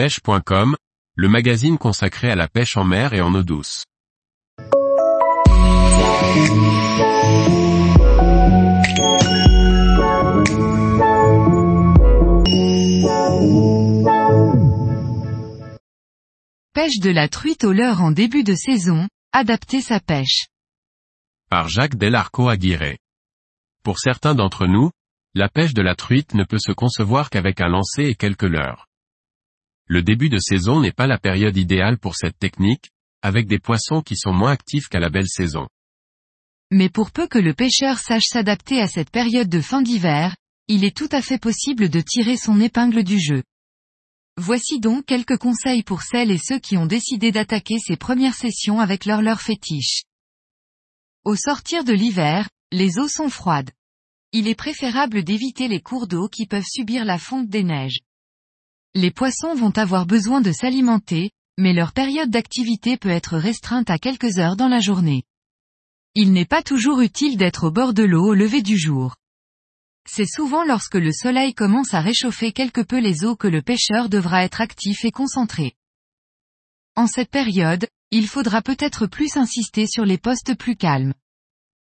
pêche.com, le magazine consacré à la pêche en mer et en eau douce. Pêche de la truite au leurre en début de saison, adapter sa pêche. Par Jacques Delarco Aguirre. Pour certains d'entre nous, la pêche de la truite ne peut se concevoir qu'avec un lancer et quelques leurres. Le début de saison n'est pas la période idéale pour cette technique, avec des poissons qui sont moins actifs qu'à la belle saison. Mais pour peu que le pêcheur sache s'adapter à cette période de fin d'hiver, il est tout à fait possible de tirer son épingle du jeu. Voici donc quelques conseils pour celles et ceux qui ont décidé d'attaquer ces premières sessions avec leur leurre fétiche. Au sortir de l'hiver, les eaux sont froides. Il est préférable d'éviter les cours d'eau qui peuvent subir la fonte des neiges. Les poissons vont avoir besoin de s'alimenter, mais leur période d'activité peut être restreinte à quelques heures dans la journée. Il n'est pas toujours utile d'être au bord de l'eau au lever du jour. C'est souvent lorsque le soleil commence à réchauffer quelque peu les eaux que le pêcheur devra être actif et concentré. En cette période, il faudra peut-être plus insister sur les postes plus calmes.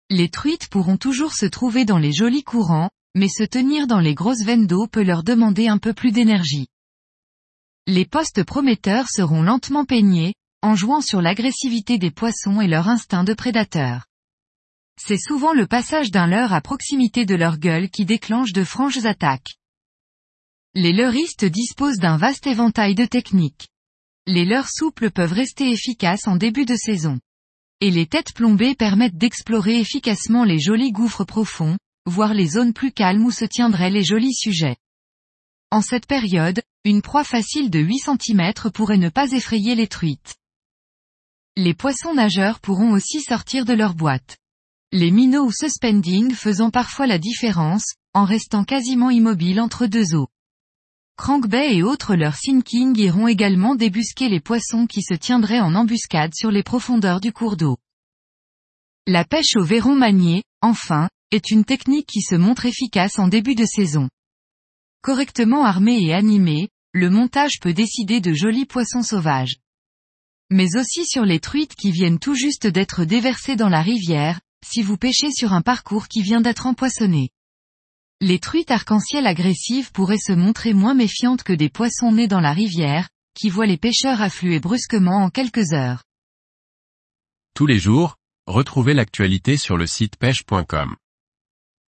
Les truites pourront toujours se trouver dans les jolis courants, mais se tenir dans les grosses veines d'eau peut leur demander un peu plus d'énergie. Les postes prometteurs seront lentement peignés, en jouant sur l'agressivité des poissons et leur instinct de prédateur. C'est souvent le passage d'un leurre à proximité de leur gueule qui déclenche de franches attaques. Les leurristes disposent d'un vaste éventail de techniques. Les leurres souples peuvent rester efficaces en début de saison. Et les têtes plombées permettent d'explorer efficacement les jolis gouffres profonds, voire les zones plus calmes où se tiendraient les jolis sujets. En cette période, une proie facile de 8 cm pourrait ne pas effrayer les truites. Les poissons nageurs pourront aussi sortir de leur boîte. Les minots ou suspending faisant parfois la différence, en restant quasiment immobiles entre deux eaux. Crankbait et autres leurs sinking iront également débusquer les poissons qui se tiendraient en embuscade sur les profondeurs du cours d'eau. La pêche au verron manié, enfin, est une technique qui se montre efficace en début de saison. Correctement armé et animé, le montage peut décider de jolis poissons sauvages. Mais aussi sur les truites qui viennent tout juste d'être déversées dans la rivière, si vous pêchez sur un parcours qui vient d'être empoissonné. Les truites arc-en-ciel agressives pourraient se montrer moins méfiantes que des poissons nés dans la rivière, qui voient les pêcheurs affluer brusquement en quelques heures. Tous les jours, retrouvez l'actualité sur le site pêche.com.